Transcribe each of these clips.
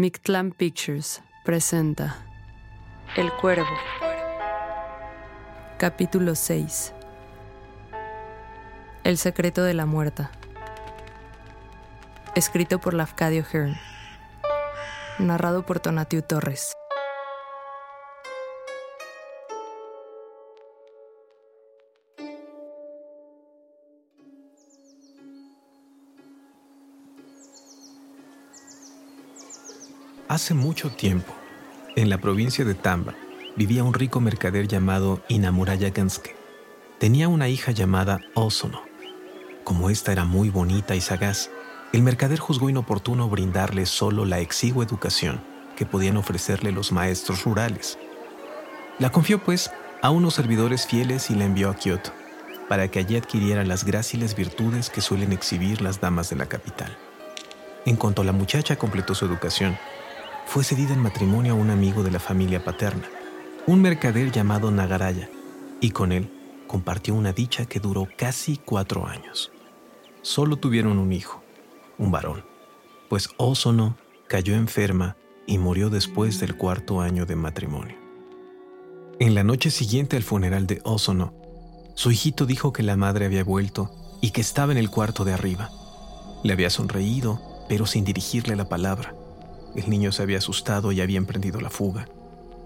Mictlan Pictures presenta El Cuervo. Capítulo 6. El secreto de la muerta. Escrito por Lafcadio Hearn. Narrado por Tonatiu Torres. Hace mucho tiempo, en la provincia de Tamba, vivía un rico mercader llamado Inamuraya Ganske. Tenía una hija llamada Osono. Como esta era muy bonita y sagaz, el mercader juzgó inoportuno brindarle solo la exigua educación que podían ofrecerle los maestros rurales. La confió, pues, a unos servidores fieles y la envió a Kioto, para que allí adquiriera las gráciles virtudes que suelen exhibir las damas de la capital. En cuanto la muchacha completó su educación, fue cedida en matrimonio a un amigo de la familia paterna, un mercader llamado Nagaraya, y con él compartió una dicha que duró casi cuatro años. Solo tuvieron un hijo, un varón, pues Osono cayó enferma y murió después del cuarto año de matrimonio. En la noche siguiente al funeral de Osono, su hijito dijo que la madre había vuelto y que estaba en el cuarto de arriba. Le había sonreído, pero sin dirigirle la palabra. El niño se había asustado y había emprendido la fuga.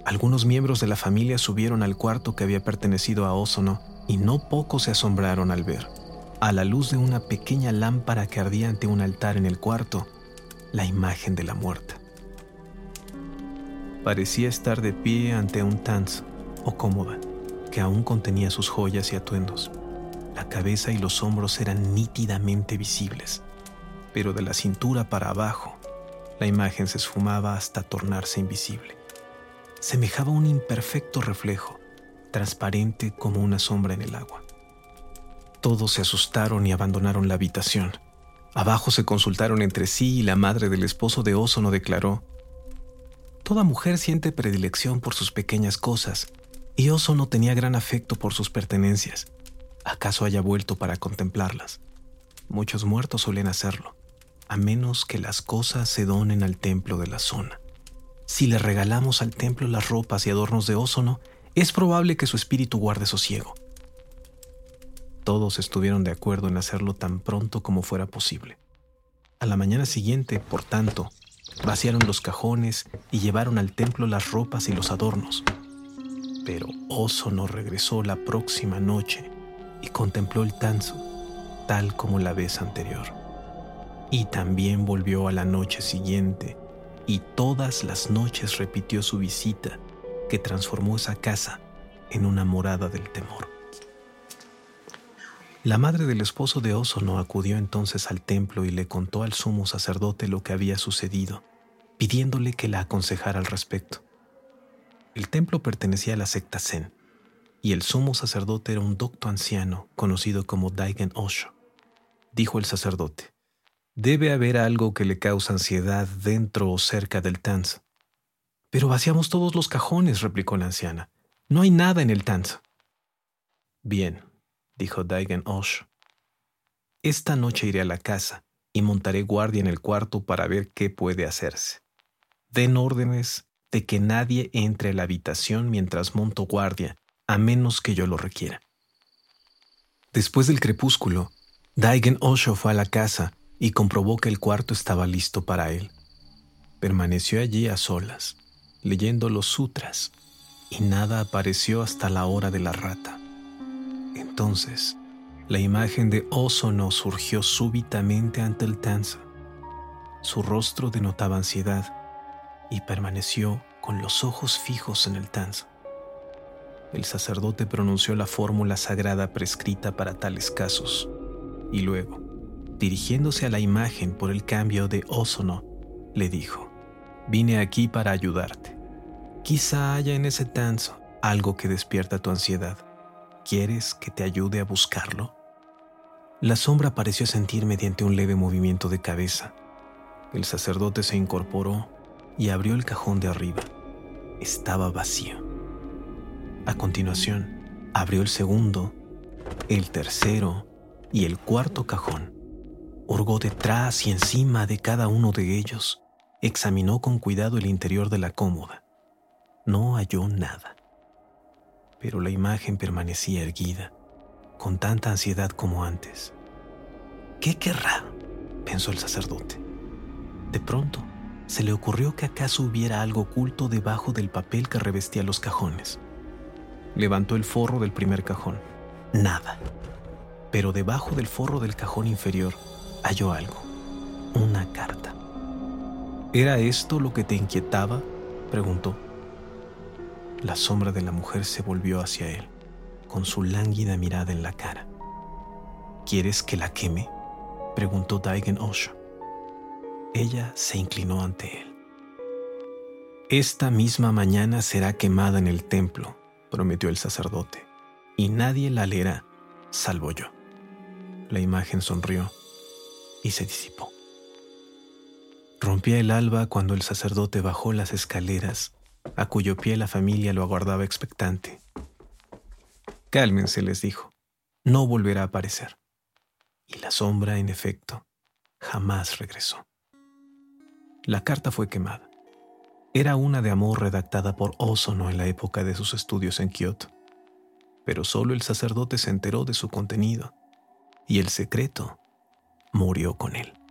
Algunos miembros de la familia subieron al cuarto que había pertenecido a Osono y no poco se asombraron al ver, a la luz de una pequeña lámpara que ardía ante un altar en el cuarto, la imagen de la muerta. Parecía estar de pie ante un tanz o cómoda que aún contenía sus joyas y atuendos. La cabeza y los hombros eran nítidamente visibles, pero de la cintura para abajo la imagen se esfumaba hasta tornarse invisible. Semejaba un imperfecto reflejo, transparente como una sombra en el agua. Todos se asustaron y abandonaron la habitación. Abajo se consultaron entre sí y la madre del esposo de Osono declaró, Toda mujer siente predilección por sus pequeñas cosas, y Osono tenía gran afecto por sus pertenencias. ¿Acaso haya vuelto para contemplarlas? Muchos muertos suelen hacerlo a menos que las cosas se donen al templo de la zona. Si le regalamos al templo las ropas y adornos de Ósono, es probable que su espíritu guarde sosiego. Todos estuvieron de acuerdo en hacerlo tan pronto como fuera posible. A la mañana siguiente, por tanto, vaciaron los cajones y llevaron al templo las ropas y los adornos. Pero Ósono regresó la próxima noche y contempló el tanzo, tal como la vez anterior. Y también volvió a la noche siguiente, y todas las noches repitió su visita, que transformó esa casa en una morada del temor. La madre del esposo de Osono acudió entonces al templo y le contó al sumo sacerdote lo que había sucedido, pidiéndole que la aconsejara al respecto. El templo pertenecía a la secta Zen, y el sumo sacerdote era un docto anciano conocido como Daigen Osho. Dijo el sacerdote, Debe haber algo que le causa ansiedad dentro o cerca del Tanz. Pero vaciamos todos los cajones, replicó la anciana. No hay nada en el Tanz. Bien, dijo Daigen Osh. Esta noche iré a la casa y montaré guardia en el cuarto para ver qué puede hacerse. Den órdenes de que nadie entre a la habitación mientras monto guardia, a menos que yo lo requiera. Después del crepúsculo, Daigen Osho fue a la casa y comprobó que el cuarto estaba listo para él. Permaneció allí a solas, leyendo los sutras, y nada apareció hasta la hora de la rata. Entonces, la imagen de Osono surgió súbitamente ante el Tanza. Su rostro denotaba ansiedad y permaneció con los ojos fijos en el Tanza el sacerdote pronunció la fórmula sagrada prescrita para tales casos, y luego, dirigiéndose a la imagen por el cambio de Osono, le dijo, vine aquí para ayudarte. Quizá haya en ese tanzo algo que despierta tu ansiedad. ¿Quieres que te ayude a buscarlo? La sombra pareció sentir mediante un leve movimiento de cabeza. El sacerdote se incorporó y abrió el cajón de arriba. Estaba vacío. A continuación, abrió el segundo, el tercero y el cuarto cajón. Hurgó detrás y encima de cada uno de ellos. Examinó con cuidado el interior de la cómoda. No halló nada. Pero la imagen permanecía erguida, con tanta ansiedad como antes. ¿Qué querrá? pensó el sacerdote. De pronto, se le ocurrió que acaso hubiera algo oculto debajo del papel que revestía los cajones. Levantó el forro del primer cajón. Nada. Pero debajo del forro del cajón inferior halló algo. Una carta. ¿Era esto lo que te inquietaba? preguntó. La sombra de la mujer se volvió hacia él, con su lánguida mirada en la cara. ¿Quieres que la queme? preguntó Daigen Osho. Ella se inclinó ante él. Esta misma mañana será quemada en el templo, prometió el sacerdote, y nadie la leerá, salvo yo. La imagen sonrió y se disipó. Rompía el alba cuando el sacerdote bajó las escaleras, a cuyo pie la familia lo aguardaba expectante. Cálmense, les dijo, no volverá a aparecer. Y la sombra, en efecto, jamás regresó. La carta fue quemada. Era una de amor redactada por Osono en la época de sus estudios en Kioto. Pero solo el sacerdote se enteró de su contenido y el secreto murió con él.